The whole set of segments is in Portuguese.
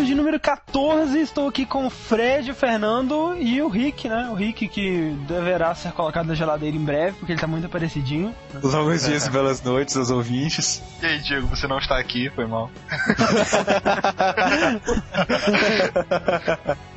News de número 14. Estou aqui com o Fred, o Fernando e o Rick, né? O Rick que deverá ser colocado na geladeira em breve, porque ele tá muito aparecidinho. Longos dias e belas noites aos ouvintes. E aí, Diego, você não está aqui, foi mal.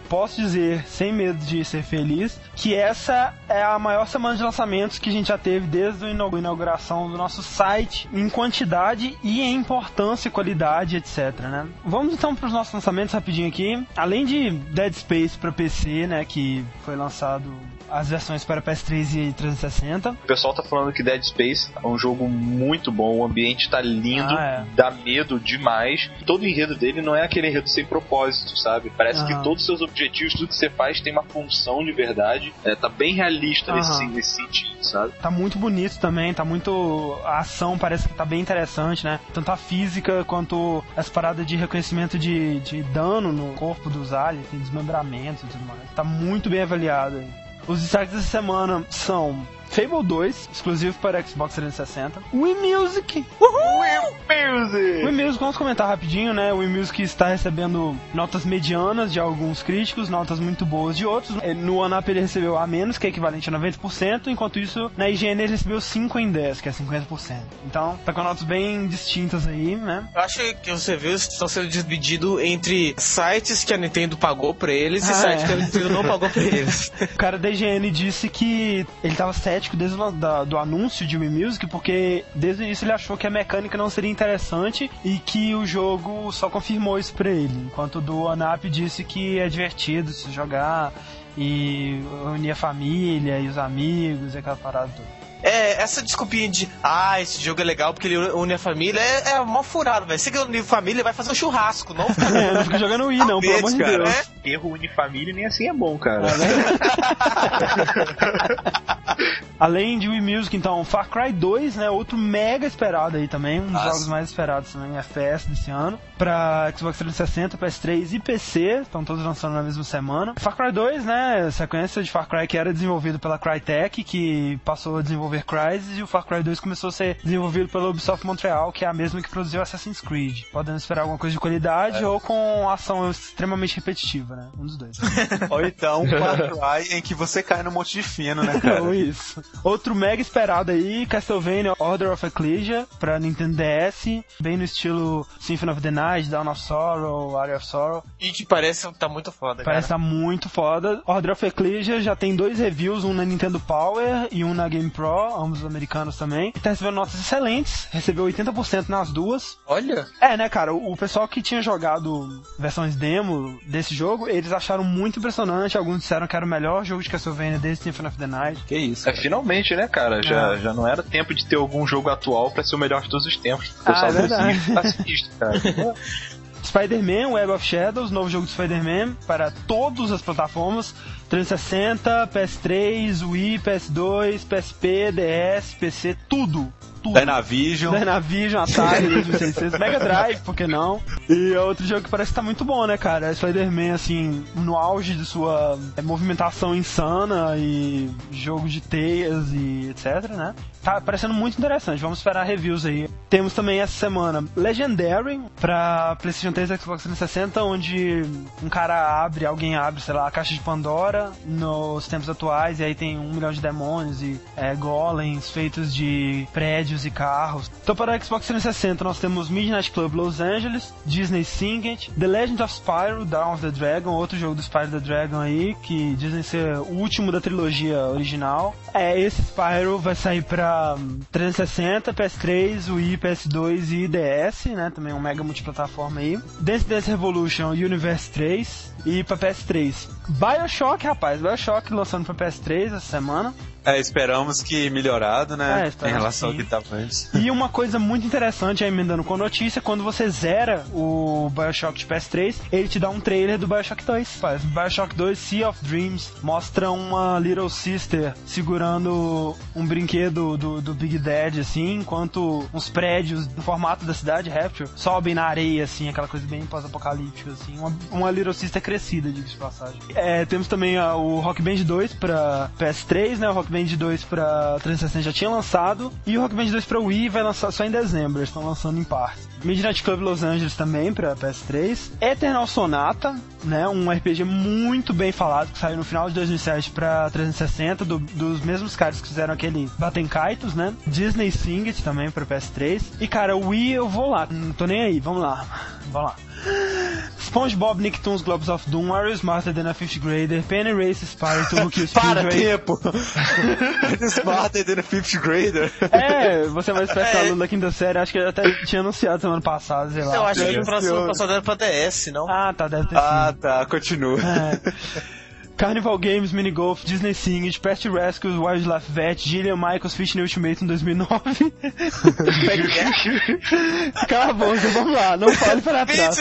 posso dizer, sem medo de ser feliz, que essa é a maior semana de lançamentos que a gente já teve desde a inauguração do nosso site, em quantidade e em importância, qualidade, etc. Né? Vamos então para os nossos lançamentos rapidinho aqui. Além de Dead Space para PC, né, que foi lançado as versões para PS3 e 360. O pessoal tá falando que Dead Space é um jogo muito bom, o ambiente tá lindo, ah, é. dá medo demais. Todo o enredo dele não é aquele enredo sem propósito, sabe? Parece que todos os seus objetivos, tudo que você faz tem uma função de verdade. É, tá bem realista nesse, nesse sentido, sabe? Tá muito bonito também, tá muito. A ação parece que tá bem interessante, né? Tanto a física quanto as paradas de reconhecimento de, de dano no corpo dos aliens, tem desmembramentos e tudo mais. Tá muito bem avaliado. Os destaques dessa semana são Fable 2, exclusivo para Xbox 360. Wii Music! Uhul! Wii Music! Wii Music, vamos comentar rapidinho, né? O Wii Music está recebendo notas medianas de alguns críticos, notas muito boas de outros. É, no OneUp ele recebeu A menos, que é equivalente a 90%, enquanto isso na IGN ele recebeu 5 em 10, que é 50%. Então, tá com notas bem distintas aí, né? Eu acho que você viu estão sendo divididos entre sites que a Nintendo pagou pra eles ah, e sites é. que a Nintendo não pagou pra eles. o cara da IGN disse que ele tava certo cético desde o da, do anúncio de Wii Music, porque desde o início ele achou que a mecânica não seria interessante e que o jogo só confirmou isso pra ele. Enquanto o do Anap disse que é divertido se jogar e unir a família e os amigos e aquela parada toda. É, essa desculpinha de, ah, esse jogo é legal porque ele une a família, é, é mó furado, velho. Você que une a família vai fazer um churrasco, não fica, é, não fica jogando Wii, não, pelo amor de Deus. É? Erro une família nem assim é bom, cara. Né? Além de Wii Music, então, Far Cry 2, né? Outro mega esperado aí também, um dos Nossa. jogos mais esperados também, FPS desse ano. Pra Xbox 360, PS3 e PC, estão todos lançando na mesma semana. Far Cry 2, né? Sequência de Far Cry que era desenvolvido pela Crytek, que passou a desenvolver Crysis e o Far Cry 2 começou a ser desenvolvido pela Ubisoft Montreal, que é a mesma que produziu Assassin's Creed. Podendo esperar alguma coisa de qualidade é. ou com ação extremamente repetitiva, né? Um dos dois. ou então Far Cry em que você cai no monte de fino, né, cara? Ou isso. Outro mega esperado aí, Castlevania Order of Ecclesia pra Nintendo DS, bem no estilo Symphony of the Night, Dawn of Sorrow, Area of Sorrow. E que parece tá muito foda, Parece cara. tá muito foda. Order of Ecclesia já tem dois reviews, um na Nintendo Power e um na Game Pro, ambos americanos também. Tá recebendo notas excelentes, recebeu 80% nas duas. Olha! É, né, cara, o, pessoal que tinha jogado versões demo desse jogo, eles acharam muito impressionante. Alguns disseram que era o melhor jogo de Castlevania desde Symphony of the Night. Que isso? É, finalmente, né, cara? Já, é. já não era tempo de ter algum jogo atual para ser o melhor de todos os tempos. O ah, é sinistro, cara. Spider-Man Web of Shadows, novo jogo de Spider-Man para todas as plataformas. 360, PS3, Wii, PS2, PSP, DS, PC, tudo tudo. Dynavision. Dynavision, Atari, 2600, Mega Drive, por que não? E é outro jogo que parece que tá muito bom, né, cara? É Spider-Man, assim, no auge de sua é, movimentação insana e jogo de teias e etc, né? Tá parecendo muito interessante. Vamos esperar reviews aí. Temos também essa semana Legendary pra PlayStation 3 e Xbox 360, onde um cara abre, alguém abre, sei lá, a caixa de Pandora nos tempos atuais e aí tem um milhão de demônios e é, golems feitos de prédios e carros. Então para o Xbox 360 nós temos Midnight Club Los Angeles, Disney Singed, The Legend of Spyro, Dawn of the Dragon, outro jogo do Spyro the Dragon aí, que dizem ser o último da trilogia original. É, esse Spyro vai sair para 360, PS3, Wii, PS2 e DS, né? Também um mega multiplataforma aí. Dance Dance Revolution Universe 3 e para PS3. BioShock, rapaz, BioShock lançando para PS3 essa semana. É, esperamos que melhorado, né? É, em relação ao que estava antes. E uma coisa muito interessante, aí emendando com a notícia, quando você zera o Bioshock de PS3, ele te dá um trailer do Bioshock 2. Faz. Bioshock 2 Sea of Dreams mostra uma Little Sister segurando um brinquedo do, do Big Dad, assim, enquanto uns prédios no formato da cidade, Rapture, sobem na areia, assim, aquela coisa bem pós-apocalíptica, assim. Uma, uma Little Sister crescida, diga de passagem. É, temos também também uh, o Rock Band 2 pra PS3, né? O Rock Band 2 pra 360 já tinha lançado. E o Rock Band 2 pra Wii vai lançar só em dezembro, eles estão lançando em partes. Midnight Club Los Angeles também pra PS3. Eternal Sonata, né? Um RPG muito bem falado que saiu no final de 2007 pra 360, do, dos mesmos caras que fizeram aquele Baten Kaitos, né? Disney Sing It também pra PS3. E cara, Wii eu vou lá, não tô nem aí, vamos lá. Vamos lá. SpongeBob, Nicktoons, Globes of Doom, Mario Smarter Than a Fifth Grader, Penny Race, Spyro, Turbo Kill Para, tempo! Smarter Than a Fifth Grader? É, você é mais perto é. aluno da quinta série, acho que eu até tinha anunciado semana passada, sei lá. Eu acho que o próximo passado era pra DS, não? Ah, tá, deve ter Ah, sim. tá, continua. É. Carnival Games, Mini Golf, Disney Singed, Pest Rescue, Wildlife Vet, Gillian Michaels Fishing Ultimate em 2009. Acabou, então vamos lá, não fale para trás.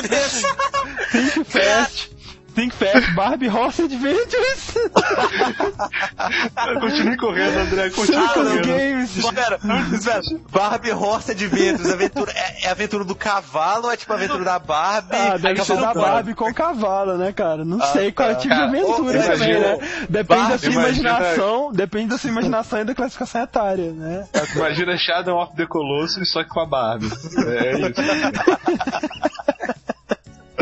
Think Fast. Think Fast, Barbie Horse Adventures. continue correndo, André, continue correndo. Games. Espera, espera. Barbie Horse Adventures, aventura, é, é aventura do cavalo ou é tipo aventura da Barbie? Ah, deve ser da Barbie com cavalo, né, cara? Não ah, sei qual é o tipo de aventura oh, também, né? Depende Barbie, da sua imaginação, imagina... depende da sua imaginação e da classificação etária, né? Imagina Shadow of the Colossus só que com a Barbie. É isso.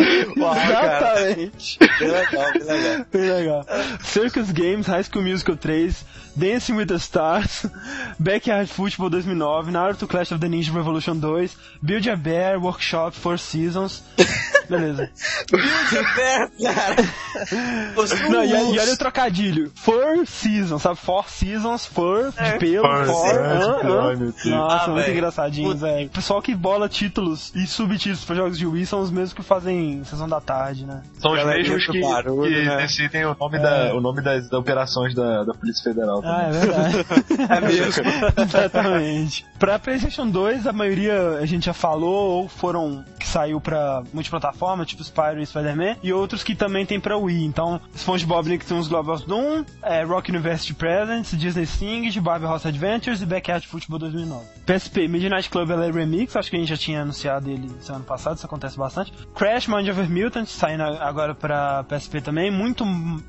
Uau, Exatamente. Que legal, que legal. Bem legal. Circus Games, High School Musical 3, Dancing with the Stars, Backyard Football 2009, Naruto Clash of the Ninja Revolution 2, Build a Bear Workshop Four Seasons. Beleza. Build a Bear, cara. Não, e, e, olha o trocadilho. Four Seasons, sabe? Four Seasons, Four, de é. pelo, Four. four ah, ah. Nossa, ah, muito véio. engraçadinho, velho. O pessoal que bola títulos e subtítulos para jogos de Wii são os mesmos que fazem Sessão da Tarde, né? São os mesmos que, barulho, que né? decidem o nome, é. da, o nome das, das operações da, da Polícia Federal. Ah, é verdade. é mesmo. Exatamente. Pra PlayStation 2, a maioria a gente já falou, ou foram que saiu pra multiplataforma, tipo Spyro e Spider-Man, e outros que também tem pra Wii. Então, SpongeBob Nicktoons Global of Doom, é, Rock University Presents, Disney Sing, Barbie House Adventures e Backyard Football 2009. PSP, Midnight Club LA Remix, acho que a gente já tinha anunciado ele semana passada, isso acontece bastante. Crash Mind Over Mutant, saindo agora pra PSP também, muito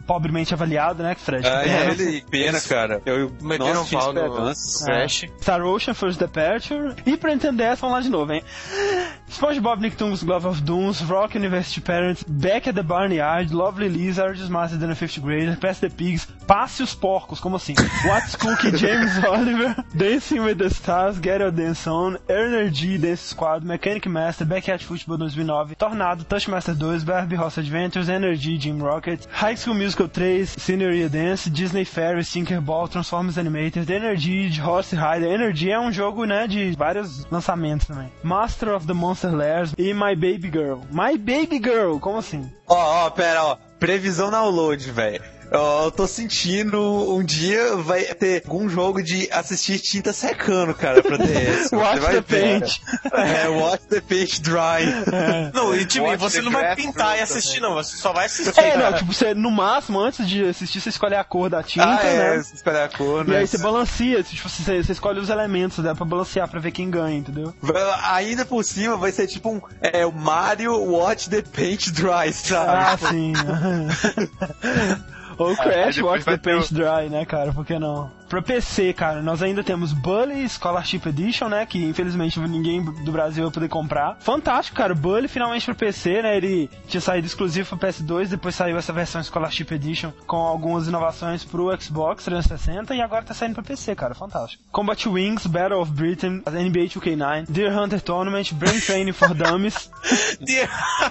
pobremente avaliado, né, Fred? Ah, é, ele, pena, cara. Eu metendo um pau no, no Crash. Star Ocean First Departure. E pra entender essa, vamos lá de novo, hein? SpongeBob Nicktoons Glove of Dooms, Rock University Parents, Back at the Barnyard, Lovely Lizards, Master than a Fifth Grader, Pass the Pigs, Passe os Porcos, como assim? What's Cookie, James Oliver, Dancing with the Stars, Get Your Dance On, Energy Dance Squad, Mechanic Master, Backyard Football 2009, Tornado, Touchmaster 2, Barbie Horse Adventures, Energy, Jim Rocket, High School Musical 3, Scenery Dance, Disney Ferry, Tinkerball, Transformers Animated, Energy, Horse Rider. Energy é um jogo, né, de vários lançamentos também. Master of the Monster Lairs e My Baby Girl. My Baby Girl, como assim? Ó, oh, ó, oh, pera, ó. Previsão download, velho. Eu tô sentindo um dia vai ter algum jogo de assistir tinta secando, cara, pra DS. watch the paint. É, watch the paint dry. É. Não, e tipo, você não vai pintar e assistir, não, você só vai assistir. É, não, tipo, você, no máximo, antes de assistir, você escolhe a cor da tinta, ah, é, né? Você escolhe a cor, né? E aí você balanceia, tipo, você, você escolhe os elementos, dá pra balancear pra ver quem ganha, entendeu? Ainda por cima vai ser tipo um é, o Mario Watch the Paint Dry, sabe? Ah, sim. Ou Crash Watch the Paint Dry, né, cara? Por que não? Pra PC, cara, nós ainda temos Bully Scholarship Edition, né? Que infelizmente ninguém do Brasil vai poder comprar. Fantástico, cara. Bully finalmente pro PC, né? Ele tinha saído exclusivo pro PS2, depois saiu essa versão Scholarship Edition com algumas inovações pro Xbox 360 e agora tá saindo pra PC, cara. Fantástico. Combat Wings, Battle of Britain, NBA 2K9, Deer Hunter Tournament, Brain Training for Dummies. Deer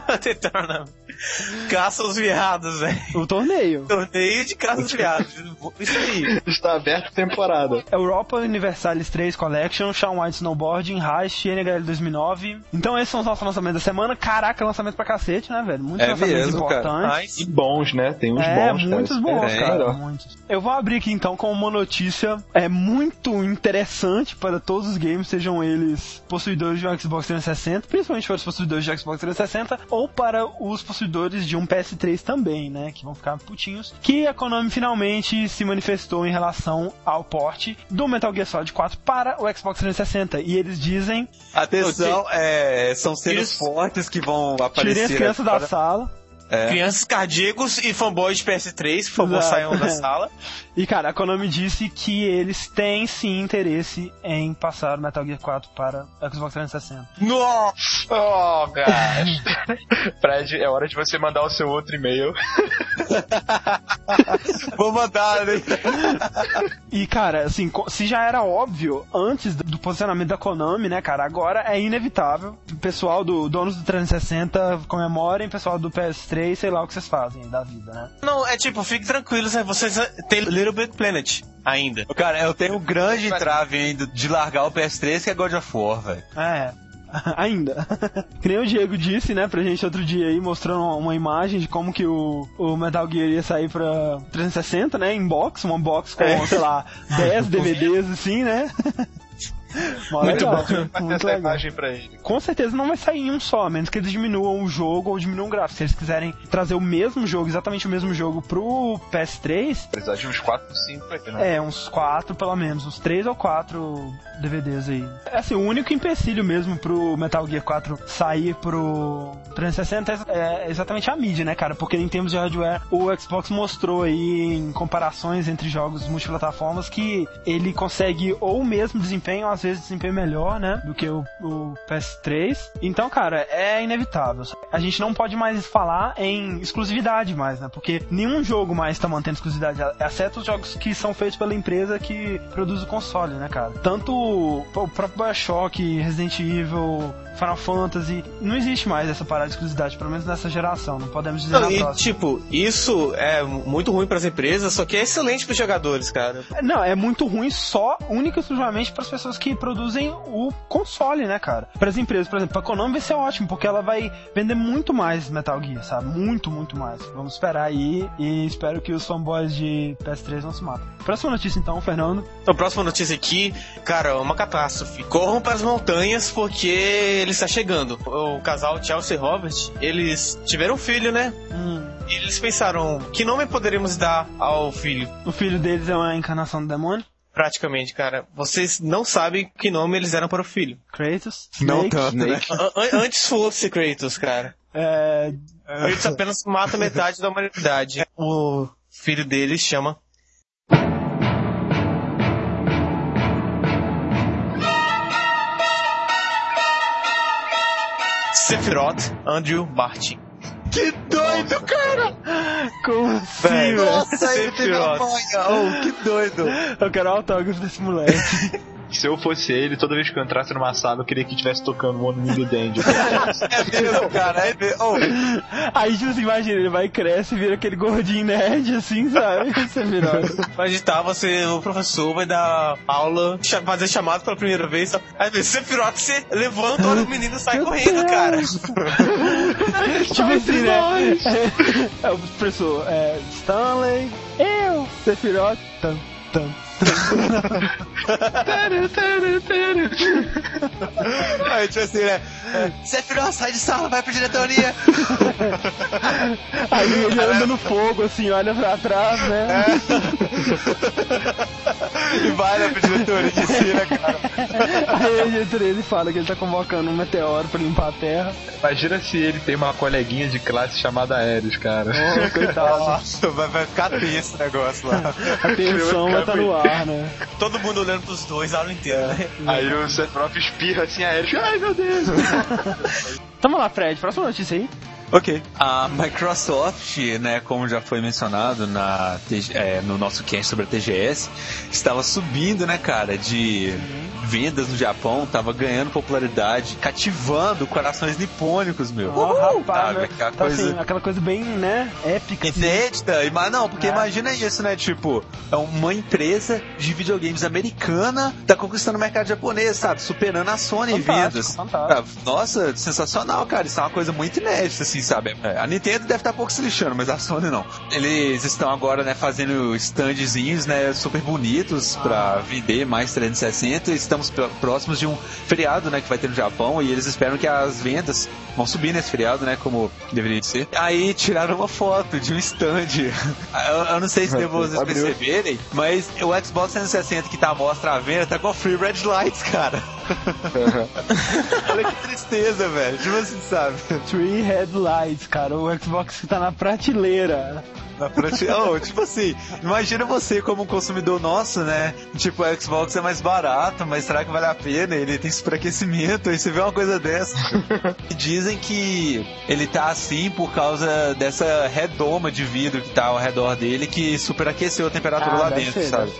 Hunter Tournament. Caça os viados, velho. O torneio. Torneio de caça os viados. Isso aí. Está aberto temporada. Europa Universalis 3 Collection, Shawn White Snowboarding, Heist, NHL 2009. Então esses são os nossos lançamentos da semana. Caraca, lançamento pra cacete, né, velho? Muitos é lançamentos mesmo, importantes. E bons, né? Tem uns é, bons, muitos cara. bons, é, cara. Muitos. Eu vou abrir aqui então com uma notícia é muito interessante para todos os games, sejam eles possuidores de um Xbox 360, principalmente para os possuidores de Xbox 360, ou para os possuidores de um PS3 também, né? Que vão ficar putinhos. Que a Konami finalmente se manifestou em relação ao porte do Metal Gear Solid 4 para o Xbox 360. E eles dizem. Atenção, é, são seres fortes que vão aparecer. Tirem as crianças da sala. É. Crianças cardíacos e fanboys de PS3, por favor, Exato. saiam da sala. E cara, a Konami disse que eles têm sim interesse em passar o Metal Gear 4 para Xbox 360. Nossa! Oh, gosh. Fred, é hora de você mandar o seu outro e-mail. Vou mandar, né? e cara, assim, se já era óbvio antes do posicionamento da Konami, né, cara, agora é inevitável. O pessoal do donos do 360 comemorem, pessoal do PS3, sei lá o que vocês fazem da vida, né? Não, é tipo, fique tranquilos, né? vocês têm Little Big Planet ainda. Cara, eu tenho um grande trave ainda de largar o PS3 que é God of War, velho. É. Ainda. que nem o Diego disse, né, pra gente outro dia aí, mostrando uma imagem de como que o, o Metal Gear ia sair pra 360, né, em box, uma box com, é. sei lá, 10 DVDs assim, né? Muito legal, bom. Muito essa imagem pra ele. Com certeza não vai sair em um só, a menos que eles diminuam o jogo ou diminuam o gráfico. Se eles quiserem trazer o mesmo jogo, exatamente o mesmo jogo pro PS3. Precisar de uns 4, 5 aqui, né? É, uns 4 pelo menos, uns 3 ou 4 DVDs aí. É assim, o único empecilho mesmo pro Metal Gear 4 sair pro 360 é exatamente a mídia, né, cara? Porque em termos de hardware, o Xbox mostrou aí em comparações entre jogos multiplataformas que ele consegue ou o mesmo desempenho, às vezes desempenho melhor, né, do que o, o PS3. Então, cara, é inevitável. A gente não pode mais falar em exclusividade mais, né? Porque nenhum jogo mais tá mantendo exclusividade, exceto os jogos que são feitos pela empresa que produz o console, né, cara? Tanto o próprio Bioshock, Resident Evil, Final Fantasy, não existe mais essa parada de exclusividade, pelo menos nessa geração, não podemos dizer não, e, próxima. tipo, isso é muito ruim para as empresas, só que é excelente para os jogadores, cara. Não, é muito ruim só, única e exclusivamente para as pessoas que produzem o console, né, cara? Para as empresas, por exemplo, a Konami vai ser ótimo, porque ela vai vender muito mais Metal Gear, sabe? Muito, muito mais. Vamos esperar aí e espero que os fanboys de PS3 não se matem. Próxima notícia então, Fernando. A próxima notícia aqui, cara, uma catástrofe. Corram para as montanhas porque ele está chegando. O casal Chelsea e Robert, eles tiveram um filho, né? Hum. E eles pensaram, que nome poderíamos dar ao filho? O filho deles é uma encarnação do demônio? Praticamente, cara. Vocês não sabem que nome eles eram para o filho. Kratos? Snake? Não tanto, né? Antes fosse Kratos, cara. É... Kratos apenas mata metade da humanidade. O filho deles chama Sephiroth Andrew Martin. Que doido, cara! Como assim, velho? Nossa, ele teve a manha. Oh, que doido. Eu quero autógrafo desse moleque. Se eu fosse ele, toda vez que eu entrasse numa sala, eu queria que estivesse tocando One Million Dandy. é mesmo, cara. É mesmo. Oh. Aí, tipo assim, imagina, ele vai e cresce e vira aquele gordinho nerd, assim, sabe? Você virou. Mas tá, você, o professor vai dar aula, fazer chamado pela primeira vez. Aí você piroca, você levanta, olha o menino e sai Meu correndo, Deus. cara. tipo assim, né? É, o professor, é, Stanley, eu, Sephiroth, tam, tam. Aí, tipo assim, né? Sephiroth, sai de sala, vai pra diretoria. Aí ele anda no fogo, assim, olha pra trás, né? É. E vai, pra diretoria, assim, né, cara? Aí a diretoria ele fala que ele tá convocando um meteoro pra limpar a terra. Imagina se ele tem uma coleguinha de classe chamada Aéreos, cara. Oh, coitado. Nossa, vai, vai ficar tenso esse negócio lá. A tensão vai estar tá no ar, né? Todo mundo olhando pros dois a aula inteira, né? Aí o Sephiroth espirra assim Aéreos. Ai, meu Deus. Tamo lá, Fred. Próxima notícia aí. Ok. A Microsoft, né, como já foi mencionado na, é, no nosso cast sobre a TGS, estava subindo, né, cara, de vendas no Japão, estava ganhando popularidade, cativando corações nipônicos, meu. Oh, rapaz, né? aquela, tá coisa... Assim, aquela coisa bem, né, épica. Assim. Inédita. Assim. Mas não, porque é. imagina isso, né, tipo, é uma empresa de videogames americana tá conquistando o mercado japonês, sabe, superando a Sony fantástico, em vendas. Fantástico. Nossa, sensacional, cara, isso é uma coisa muito inédita, assim, sabe? É, a Nintendo deve estar tá pouco se lixando, mas a Sony não. Eles estão agora, né, fazendo standzinhos, né, super bonitos para vender mais 360 e estamos próximos de um feriado, né, que vai ter no Japão e eles esperam que as vendas vão subir nesse feriado, né, como deveria ser. Aí tiraram uma foto de um stand. eu, eu, não sei se devo vocês perceberem, mas o Xbox 360 que tá à mostra à venda tá com free red lights, cara. Olha que tristeza, velho. Tipo assim, sabe? Three Headlights, cara. O Xbox que tá na prateleira. Na prateleira. Oh, tipo assim, imagina você como um consumidor nosso, né? Tipo, o Xbox é mais barato, mas será que vale a pena? Ele tem superaquecimento, aí você vê uma coisa dessa. Dizem que ele tá assim por causa dessa redoma de vidro que tá ao redor dele que superaqueceu a temperatura ah, lá dentro, ser, sabe?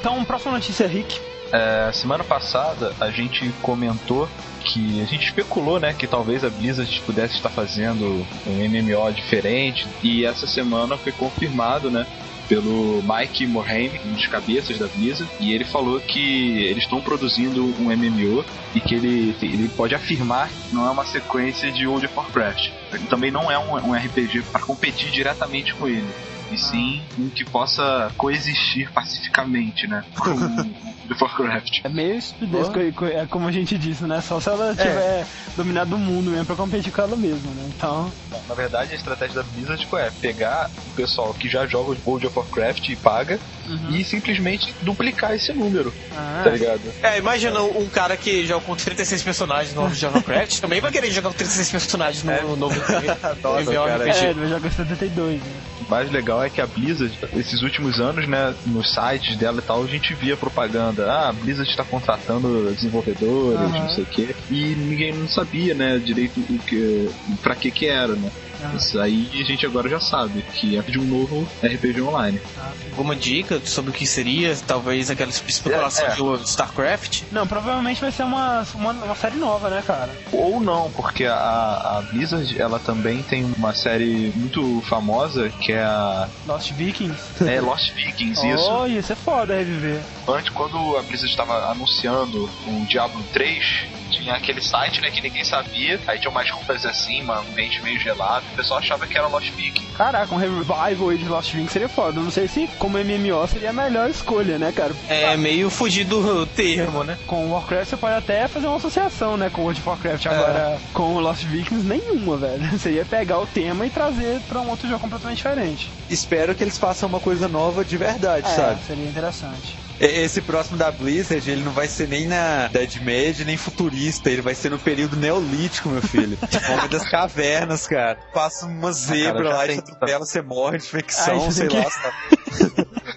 Então, próxima notícia, Rick. É, semana passada a gente comentou que a gente especulou, né, que talvez a Blizzard pudesse estar fazendo um MMO diferente e essa semana foi confirmado, né, pelo Mike Morhaime, um dos cabeças da Blizzard, e ele falou que eles estão produzindo um MMO e que ele, ele pode afirmar que não é uma sequência de World of Warcraft. Também não é um, um RPG para competir diretamente com ele e sim um que possa coexistir pacificamente, né? Com o Warcraft. É meio estupidez, oh. é como a gente disse, né? Só se ela é. tiver dominado o mundo mesmo pra competir com ela mesma, né? Então. Bom, na verdade, a estratégia da Blizzard tipo, é pegar o pessoal que já joga o World of Warcraft e paga uhum. e simplesmente duplicar esse número. Ah. Tá ligado? É, imagina um cara que joga com 36 personagens no World of Warcraft também vai querer jogar com 36 personagens no, é. no novo Nossa, cara. É, ele vai jogar 72, né? O mais legal é que a Blizzard, esses últimos anos, né, nos sites dela e tal, a gente via propaganda. Ah, a Blizzard está contratando desenvolvedores, uhum. não sei o quê. E ninguém não sabia, né, direito o que, pra que que era, né? Ah. Isso aí a gente agora já sabe que é de um novo RPG online. Ah, Alguma dica sobre o que seria? Talvez aquela especulação é, é. do StarCraft? Não, provavelmente vai ser uma, uma, uma, série nova, né, cara? Ou não, porque a, a Blizzard ela também tem uma série muito famosa que é a. Lost Vikings? É, Lost Vikings, isso. Oh, isso é foda reviver. Antes, quando a Blizzard estava anunciando o Diablo 3, tinha aquele site, né, que ninguém sabia. Aí tinha umas roupas assim, um ambiente meio gelado. O pessoal achava que era Lost Viking. Caraca, um revival de Lost Viking seria foda. Não sei se como MMO seria a melhor escolha, né, cara? É meio fugir do termo, né? Com o Warcraft você pode até fazer uma associação, né, com o World of Warcraft. É. Agora, com o Lost Vikings, nenhuma, velho. Seria pegar o tema e trazer pra um outro jogo completamente diferente. Espero que eles façam uma coisa nova de verdade, é, sabe? Seria interessante. Esse próximo da Blizzard, ele não vai ser nem na Dead Mad, nem futurista, ele vai ser no período neolítico, meu filho. Homem das cavernas, cara. Passa uma zebra ah, lá e atropela, você morre de infecção, Ai, sei lá.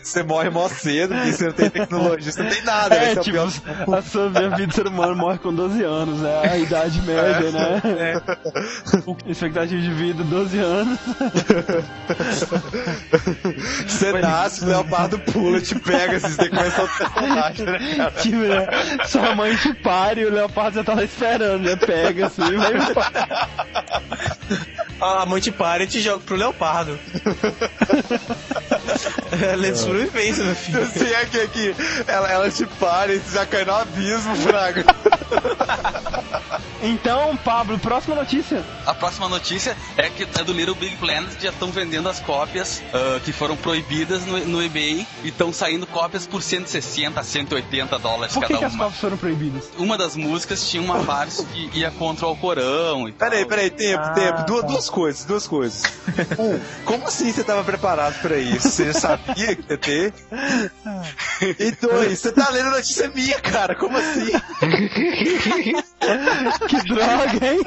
Você morre mó cedo, porque você não tem tecnologia, você não tem nada. É, tipo, a sua vida de ser humano morre com 12 anos, é a idade média, é, né? É. Expectativa de vida, 12 anos. Você nasce, o leopardo pula, te pega, vocês têm que começar a personagem, né, cara? Tipo, né? Sua mãe te pare e o leopardo já tá lá esperando, né? Pega assim, vai A mãe te para e te joga pro leopardo. Ela é sobrevivência, meu filho. Se é que aqui ela, ela te para e você já cai no abismo, Fraga. Então, Pablo, próxima notícia. A próxima notícia é que é do Little Big Planet já estão vendendo as cópias uh, que foram proibidas no, no eBay e estão saindo cópias por 160, 180 dólares por cada que uma. Por que as cópias foram proibidas? Uma das músicas tinha uma parte que ia contra o Alcorão e Peraí, peraí, tempo, ah, tempo. Duas, tá. duas coisas, duas coisas. Um, como assim você estava preparado para isso? Você já sabia que ia ter? E dois, você tá lendo notícia minha, cara. Como assim? que droga, hein?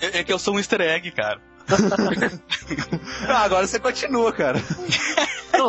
é, é que eu sou um easter egg, cara. ah, agora você continua, cara.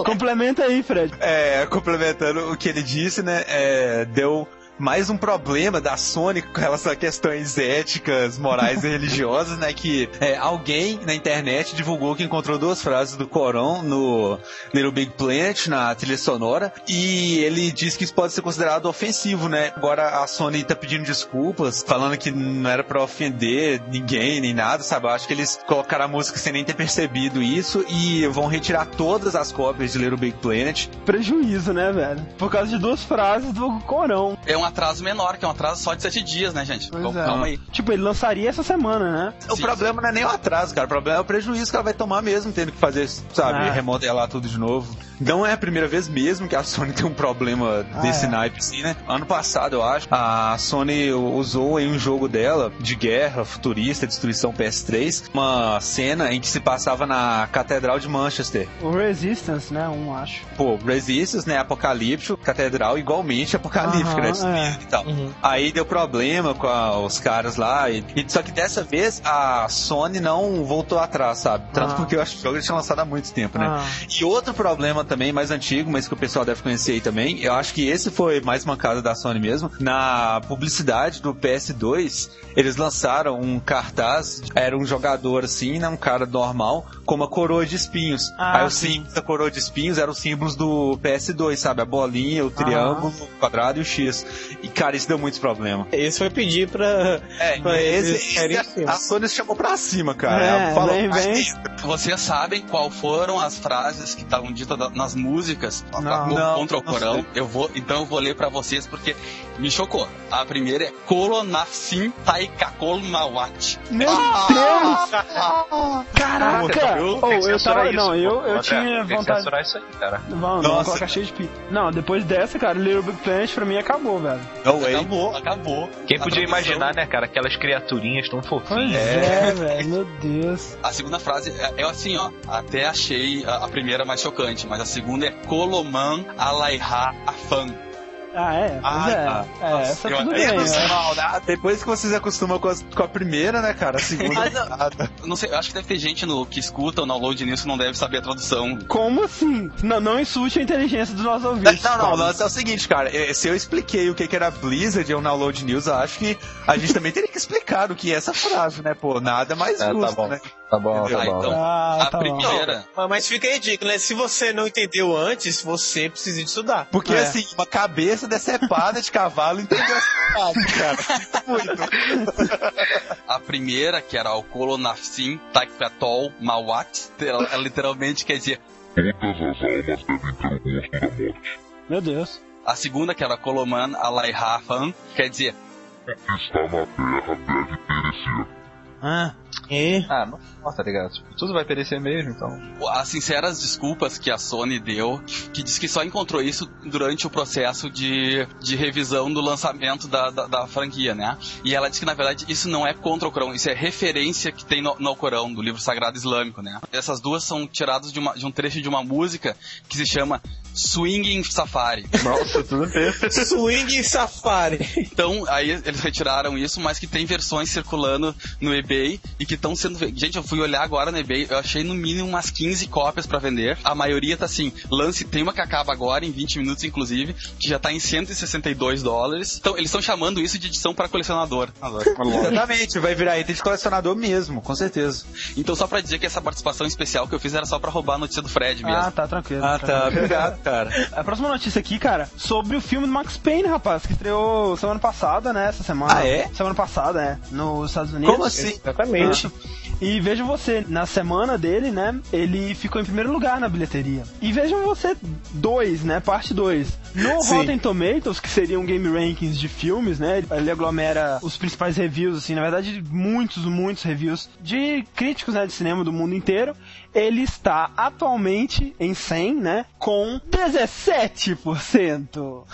Complementa aí, Fred. É, complementando o que ele disse, né? É, deu mais um problema da Sony com relação a questões éticas, morais e religiosas, né? Que é, alguém na internet divulgou que encontrou duas frases do Corão no Little Big Planet, na trilha sonora, e ele diz que isso pode ser considerado ofensivo, né? Agora a Sony tá pedindo desculpas, falando que não era para ofender ninguém, nem nada, sabe? Eu acho que eles colocaram a música sem nem ter percebido isso e vão retirar todas as cópias de Little Big Planet. Prejuízo, né, velho? Por causa de duas frases do Corão. É atraso menor, que é um atraso só de sete dias, né, gente? Pois então, é. Calma aí. Tipo, ele lançaria essa semana, né? O Sim. problema não é nem o atraso, cara. O problema é o prejuízo que ela vai tomar mesmo, tendo que fazer, sabe, ah. remodelar tudo de novo. Não é a primeira vez mesmo que a Sony tem um problema ah, desse é. naipe, assim, né? Ano passado, eu acho, a Sony usou em um jogo dela de guerra futurista, destruição PS3, uma cena em que se passava na Catedral de Manchester. O Resistance, né? Um, acho. Pô, Resistance, né? Apocalíptico, Catedral igualmente apocalíptica, né? É. E tal. Uhum. Aí deu problema com a, os caras lá. E, e, só que dessa vez a Sony não voltou atrás, sabe? Tanto ah. porque eu acho que o jogo tinha lançado há muito tempo, né? Ah. E outro problema também, mais antigo, mas que o pessoal deve conhecer aí também, eu acho que esse foi mais mancado da Sony mesmo. Na publicidade do PS2, eles lançaram um cartaz, era um jogador assim, né? Um cara normal, com uma coroa de espinhos. Ah, aí os símbolos da coroa de espinhos eram os símbolos do PS2, sabe? A bolinha, o triângulo, o quadrado e o X. E, cara, isso deu muitos problemas. Esse foi pedir pra. É, pra esse, esse a, a Sony chamou pra cima, cara. É, Falou, bem, bem. Vocês sabem qual foram as frases que estavam ditas nas músicas não, não, contra o Corão? Eu vou, então eu vou ler pra vocês porque me chocou. A primeira é Kolonafsim Taikakol Mawat. Meu ah! Deus! Caraca! Eu, oh, eu tava, não, eu, eu tinha vontade. Tem isso aí, cara. Vamos, não, colocar cheio de pito. Não, depois dessa, cara, Little Big Planet pra mim acabou, velho. Não, acabou, acabou. Quem podia imaginar, né, cara, aquelas criaturinhas tão fofinhas. Pois é, é velho, meu Deus. A segunda frase é, é assim, ó. Até achei a, a, primeira mais chocante, mas a segunda é Koloman Alaiha Afan. Ah, é? Pois ah, é. Tá. É, essa eu, tudo bem. Né? Depois que vocês acostumam com a, com a primeira, né, cara? A segunda. não, não sei, acho que deve ter gente no, que escuta o download nisso não deve saber a tradução. Como assim? Não, não insulte a inteligência dos nossos ouvintes. Não, não, o lance é o seguinte, cara. É, se eu expliquei o que era Blizzard e o download news, eu acho que a gente também teria que explicar o que é essa frase, né? Pô, nada mais é, justo, tá né? Tá bom, tá bom. Então, ah, a tá primeira. Não, mas fica ridículo, né? Se você não entendeu antes, você precisa estudar. Porque, é. assim, uma cabeça decepada de cavalo entendeu frase, cara. Muito. A primeira, que era o Kolonafsim Taikpetol Mawat, ela literalmente quer dizer. Todas as almas devem ter o gosto da morte. Meu Deus. A segunda, que era Koloman Alaihafan, quer dizer. O que está na terra deve perecer. Ah. E? Ah, não importa, tá ligado? Tipo, tudo vai perecer mesmo, então. As sinceras desculpas que a Sony deu, que diz que só encontrou isso durante o processo de, de revisão do lançamento da, da, da franquia, né? E ela diz que, na verdade, isso não é contra o Corão, isso é referência que tem no, no Corão, do livro sagrado islâmico, né? Essas duas são tiradas de, uma, de um trecho de uma música que se chama Swinging Safari. Nossa, tudo bem. Swinging Safari. Então, aí eles retiraram isso, mas que tem versões circulando no eBay e que estão sendo. Gente, eu fui olhar agora no eBay, eu achei no mínimo umas 15 cópias para vender. A maioria tá assim, lance, tem uma que acaba agora, em 20 minutos inclusive, que já tá em 162 dólares. Então, eles estão chamando isso de edição para colecionador. Exatamente, vai virar item de colecionador mesmo, com certeza. Então, só para dizer que essa participação especial que eu fiz era só para roubar a notícia do Fred mesmo. Ah, tá, tranquilo. Ah, tá, obrigado, cara. A próxima notícia aqui, cara, sobre o filme do Max Payne, rapaz, que estreou semana passada, né? Essa semana. Ah, é? Semana passada, né? Nos Estados Unidos. Como assim? Exatamente. E vejam você, na semana dele, né? Ele ficou em primeiro lugar na bilheteria. E vejam você, dois, né? Parte 2. No Sim. Rotten Tomatoes, que seria um game rankings de filmes, né? Ele aglomera os principais reviews, assim, na verdade, muitos, muitos reviews de críticos né, de cinema do mundo inteiro ele está atualmente em 100, né? Com 17%.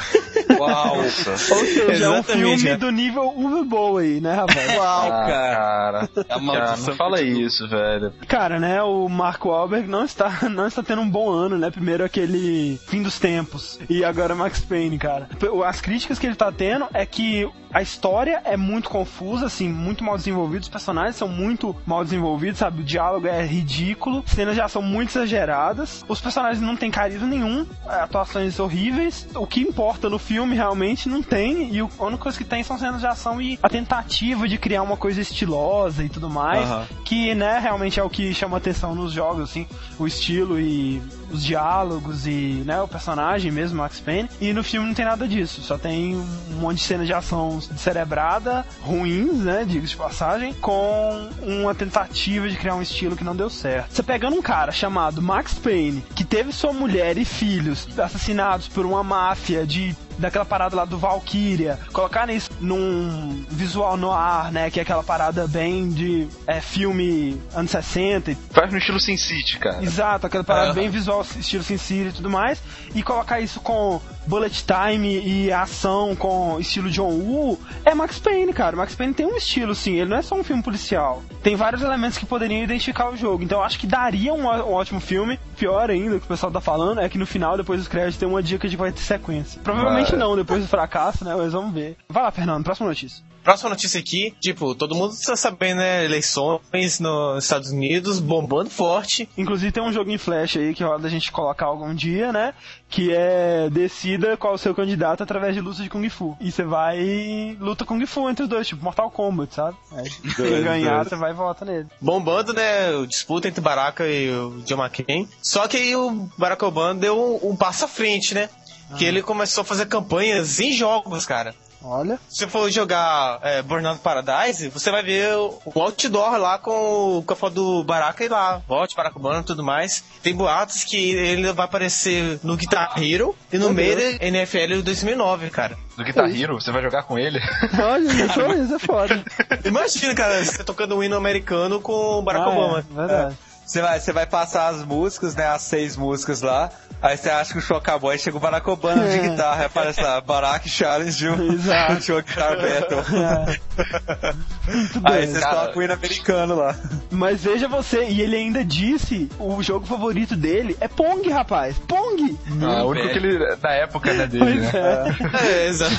Uau! Ou seja, é um filme é. do nível Uber Bowie, né, rapaz? Uau, ah, cara. É uma cara, não fala isso, velho. Cara, né, o Mark Wahlberg não está, não está tendo um bom ano, né? Primeiro aquele fim dos tempos. E agora Max Payne, cara. As críticas que ele está tendo é que a história é muito confusa, assim, muito mal desenvolvida, os personagens são muito mal desenvolvidos, sabe? O diálogo é ridículo, cenas já são muito exageradas, os personagens não têm carisma nenhum, atuações horríveis, o que importa no filme realmente não tem, e a única coisa que tem são cenas de ação e a tentativa de criar uma coisa estilosa e tudo mais, uhum. que, né, realmente é o que chama atenção nos jogos, assim, o estilo e os diálogos e, né, o personagem mesmo, Max Payne, e no filme não tem nada disso, só tem um monte de cenas de ação cerebrada, ruins, né, diga de passagem, com uma tentativa de criar um estilo que não deu certo. Você pegando um cara chamado Max Payne, que teve sua mulher e filhos assassinados por uma máfia de daquela parada lá do Valkyria, colocar isso num visual no ar, né? Que é aquela parada bem de é, filme anos 60. Faz no estilo Sin City, cara. Exato, aquela parada bem visual, estilo Sin City e tudo mais. E colocar isso com bullet time e ação com estilo John Woo, é Max Payne, cara. Max Payne tem um estilo, sim. Ele não é só um filme policial. Tem vários elementos que poderiam identificar o jogo. Então eu acho que daria um, um ótimo filme. Pior ainda, o que o pessoal tá falando, é que no final, depois dos créditos, tem uma dica de que vai ter sequência. Provavelmente não, depois do fracasso, né? Mas vamos ver. Vai lá, Fernando, próxima notícia. Próxima notícia aqui, tipo, todo mundo está sabendo, né? Eleições nos Estados Unidos bombando forte. Inclusive tem um jogo em flash aí que roda a gente colocar algum dia, né? Que é decida qual o seu candidato através de luta de Kung Fu. E você vai e luta Kung Fu entre os dois, tipo Mortal Kombat, sabe? É, quem ganhar, você vai e vota nele. Bombando, né? O disputa entre Baraka e o John McCain. Só que aí o Barack Obama deu um, um passo à frente, né? Que ele começou a fazer campanhas em jogos, cara. Olha. Se você for jogar é, Burnout Paradise, você vai ver o outdoor lá com, com a foto do Baraka e lá. Vote, Baraka Obama e tudo mais. Tem boatos que ele vai aparecer no Guitar Hero e no meio da NFL 2009, cara. Do Guitar Hero? Você vai jogar com ele? Olha, isso é foda. Imagina, cara, você tocando um hino americano com o Barack Ah, Obama. É, verdade. Você vai, você vai passar as músicas, né? As seis músicas lá. Aí você acha que o show acabou, aí chega o Barack Obama de É. guitarra, aparece lá, Barack Challenge Exato. o show Guitar Battle. É. Aí Cara. tocam o hino americano lá. Mas veja você, e ele ainda disse, o jogo favorito dele é Pong, rapaz. Pong! Ah, o único que ele. Da época né, dele, Pois né? é. É, exato.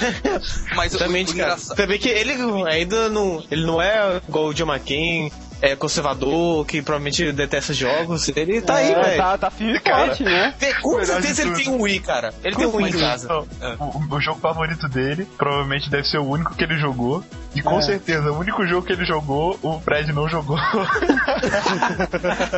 Mas o, o cara. engraçado. Você vê que ele ainda não. Ele não é igual o John McCain, é conservador, que provavelmente detesta jogos. Ele tá aí, É, velho. Tá, tá firme Cara, forte, né? Tem- Com certeza ele tem um Wii, cara. Ele tem um Wii em casa. O, o jogo favorito dele provavelmente deve ser o único que ele jogou. E com É. certeza, o único jogo que ele jogou, o Fred não jogou.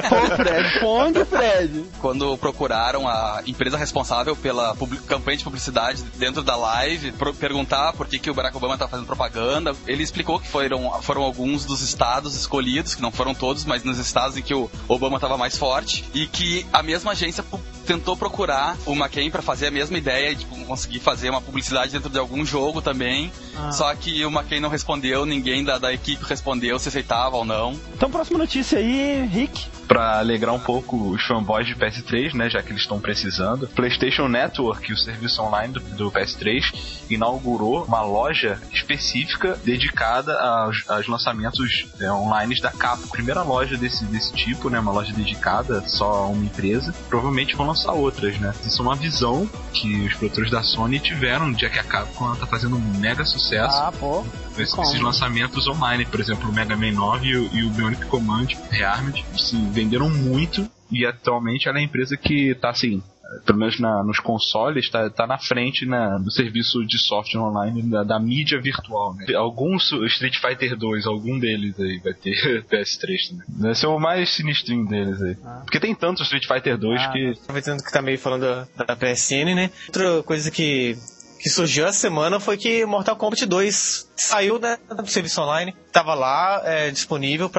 Pô, Fred, Pong, Fred. Quando procuraram a empresa responsável pela campanha de publicidade dentro da live, perguntar por que, que o Barack Obama tá fazendo propaganda, ele explicou que foram, foram alguns dos estados escolhidos, que não foram todos, mas nos estados em que o Obama estava mais forte, e que a mesma agência tentou procurar o McCain para fazer a mesma ideia, de tipo, conseguir fazer uma publicidade dentro de algum jogo também, Ah. só que o McCain não respondeu, ninguém da, da equipe respondeu se aceitava ou não. Então, próxima notícia aí, Rick. Pra alegrar um pouco os fanboys de PS3, né, já que eles estão precisando. PlayStation Network, o serviço online do, do PS3, inaugurou uma loja específica dedicada aos, aos lançamentos é, online da Capcom. Primeira loja desse, desse tipo, né, uma loja dedicada só a uma empresa. Provavelmente vão lançar outras, né. Isso é uma visão que os produtores da Sony tiveram, já que a Capcom tá fazendo um mega sucesso Ah, pô. esses, esses lançamentos online, por exemplo, o Mega Man 9 e o, e o Bionic Command Rearmed se venderam muito e atualmente ela é a empresa que tá assim, pelo menos na- nos consoles, tá, tá na frente na, do serviço de software online da, da mídia virtual. Né? Alguns Street Fighter 2, algum deles aí vai ter PS3 também. Vai ser o mais sinistrinho deles aí. Porque tem tanto Street Fighter 2 Ah, que. Aproveitando que tá meio falando da, da PSN, né? Outra coisa que, que surgiu essa semana foi que Mortal Kombat 2 saiu né, do serviço online. Tava lá, é, disponível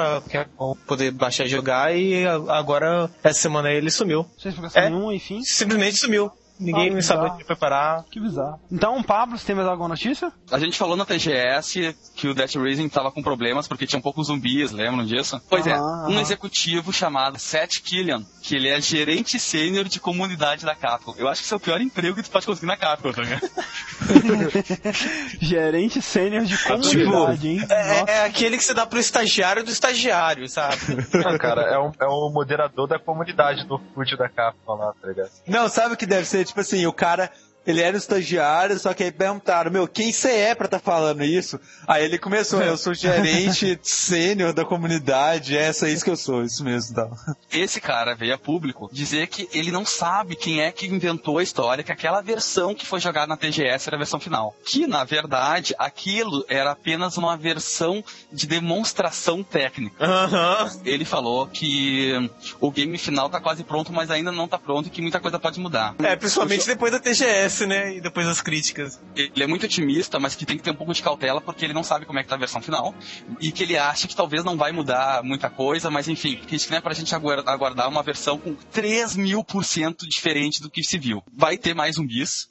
um poder baixar e jogar, e agora, essa semana ele sumiu. Sem explicação É. nenhuma, enfim. Simplesmente sumiu. Ninguém Ah, sabia bizarro. onde preparar. Que bizarro. Então, Pablo, você tem mais alguma notícia? A gente falou na TGS que o Death Rising tava com problemas porque tinha um pouco zumbis, lembram disso? Pois é, Aham, um aham. executivo chamado Seth Killian, que ele é gerente sênior de comunidade da Capcom. Eu acho que esse é o pior emprego que tu pode conseguir na Capcom, tá ligado? Gerente sênior de comunidade, hein? Nossa. É, é aquele que você dá pro estagiário do estagiário, sabe? Não, cara, é o, é o moderador da comunidade do FUT da Capcom lá, tá ligado? Não, sabe o que deve ser? Tipo assim, o cara, ele era um estagiário, só que aí perguntaram, meu, quem você é pra tá falando isso? Aí ele começou, eu sou gerente sênior da comunidade, essa é isso que eu sou, isso mesmo, tá? Esse cara veio a público dizer que ele não sabe quem é que inventou a história, que aquela versão que foi jogada na TGS era a versão final. Que, na verdade, aquilo era apenas uma versão de demonstração técnica. Aham. Ele falou que o game final tá quase pronto, mas ainda não tá pronto e que muita coisa pode mudar. É, principalmente depois da TGS, né? E depois as críticas. Ele é muito otimista, mas que tem que ter um pouco de cautela porque ele não sabe como é que tá a versão final. E que ele acha que talvez não vai mudar muita coisa, mas enfim, que não é pra gente aguardar uma versão com 3 mil por cento diferente do que se viu. Vai ter mais zumbis,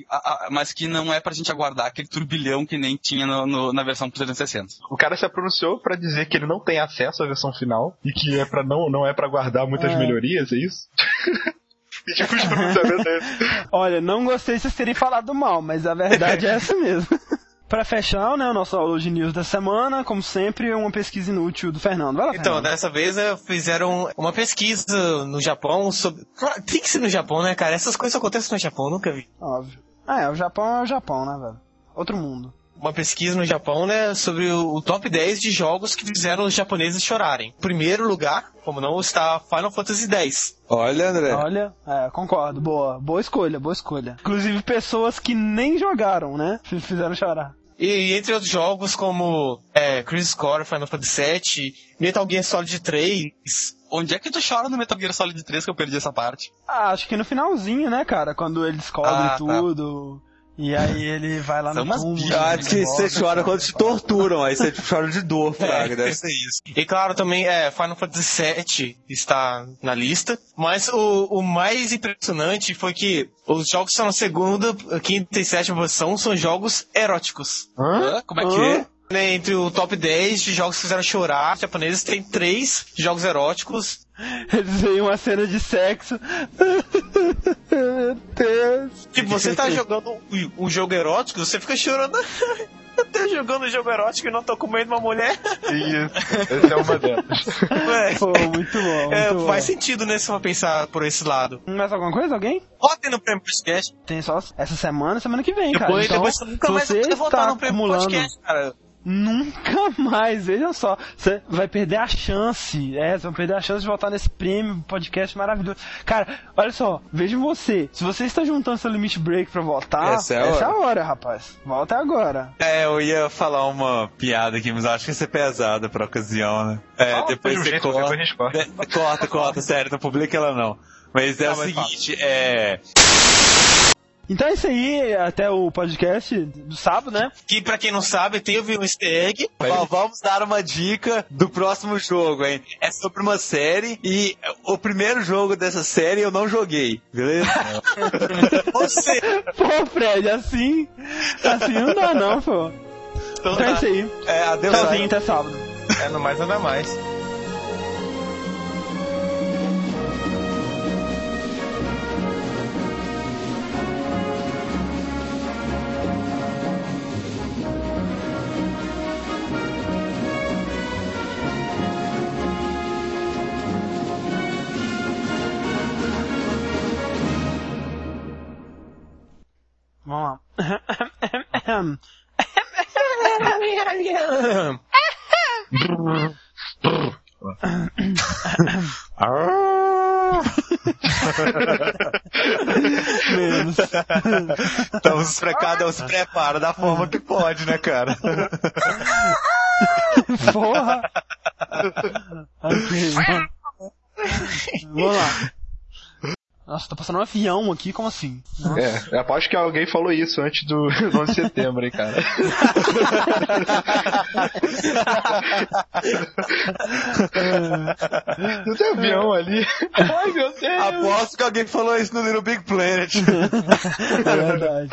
mas que não é pra gente aguardar aquele turbilhão que nem tinha no, no, na versão 360. O cara se pronunciou para dizer que ele não tem acesso à versão final e que é para não, não é para guardar muitas é. melhorias, é isso? e tipo, pronunciamentos é esse. Olha, não gostei de vocês terem falado mal, mas a verdade é essa mesmo. Para fechar, né, o nosso aula de news da semana, como sempre, uma pesquisa inútil do Fernando. Vai lá, então, Fernando. dessa vez eh, fizeram uma pesquisa no Japão sobre. Tem que ser no Japão, né, cara? Essas coisas acontecem no Japão, nunca vi. Óbvio. Ah, é, o Japão é o Japão, né, velho? Outro mundo uma pesquisa no Japão, né, sobre o, o, top 10 de jogos que fizeram os japoneses chorarem. Primeiro lugar, como não, está Final Fantasy X. Olha, André. Olha, é, concordo. Boa, boa escolha, boa escolha. Inclusive pessoas que nem jogaram, né, fizeram chorar. E entre outros jogos como é, Crisis Core, Final Fantasy VII, Metal Gear Solid 3. Onde é que tu chora no Metal Gear Solid 3 que eu perdi essa parte? Ah, acho que no finalzinho, né, cara? Quando ele descobre ah, tá. tudo. Tá. E aí ele vai lá no túmulo. Acho que você chora quando te torturam, aí você chora de dor, Fraga, é, deve ser isso. E claro, também é, Final Fantasy VII está na lista, mas o, o mais impressionante foi que os jogos que estão na segunda, quinta e sétima posição são jogos eróticos. Hã? Como é que é? Né, entre o top 10 de jogos que fizeram chorar, os japoneses tem três jogos eróticos. Eles veem uma cena de sexo. Meu Deus. Tipo, você tá jogando um jogo erótico, você fica chorando. Eu tô jogando jogo erótico e não tô comendo uma mulher. Isso, essa é uma delas. Ué, Pô, muito bom. Muito é, bom. Faz sentido, né, se for pensar por esse lado. Mais alguma coisa, alguém? Votem no Prêmio Podcast. Tem só essa semana, semana que vem, depois, cara. Então, depois você nunca mais vai votar no Prêmio Podcast, cara. Nunca mais, vejam só. Você vai perder a chance. É, você vai perder a chance de voltar nesse prêmio podcast maravilhoso. Cara, olha só, vejam você. Se você está juntando seu limit break pra votar, essa é a, essa hora. É a hora, rapaz. Volta agora. É, eu ia falar uma piada aqui, mas acho que ia ser pesada pra ocasião, né? É, Fala, depois você jeito, corta. Depois corta. É, corta, corta, sério, não publica ela não. Mas é não, o seguinte, é. Então é isso aí, até o podcast do sábado, né? Que pra quem não sabe, teve um easter egg. vamos dar uma dica do próximo jogo, hein? É sobre uma série e o primeiro jogo dessa série eu não joguei, beleza? Você... Pô, Fred, assim, assim não dá não, pô. Então, então é isso aí. É, adeus. Tchauzinho, até sábado. É, no mais nada mais. Menos. Então os cada um se prepara da forma que pode, né, cara? Porra! ok. Vamos lá. Nossa, tá passando um avião aqui, como assim? Nossa. É, eu aposto que alguém falou isso antes do 11 de setembro, hein, cara. Não tem avião ali. Ai, meu Deus. Aposto que alguém falou isso no Little Big Planet. é verdade.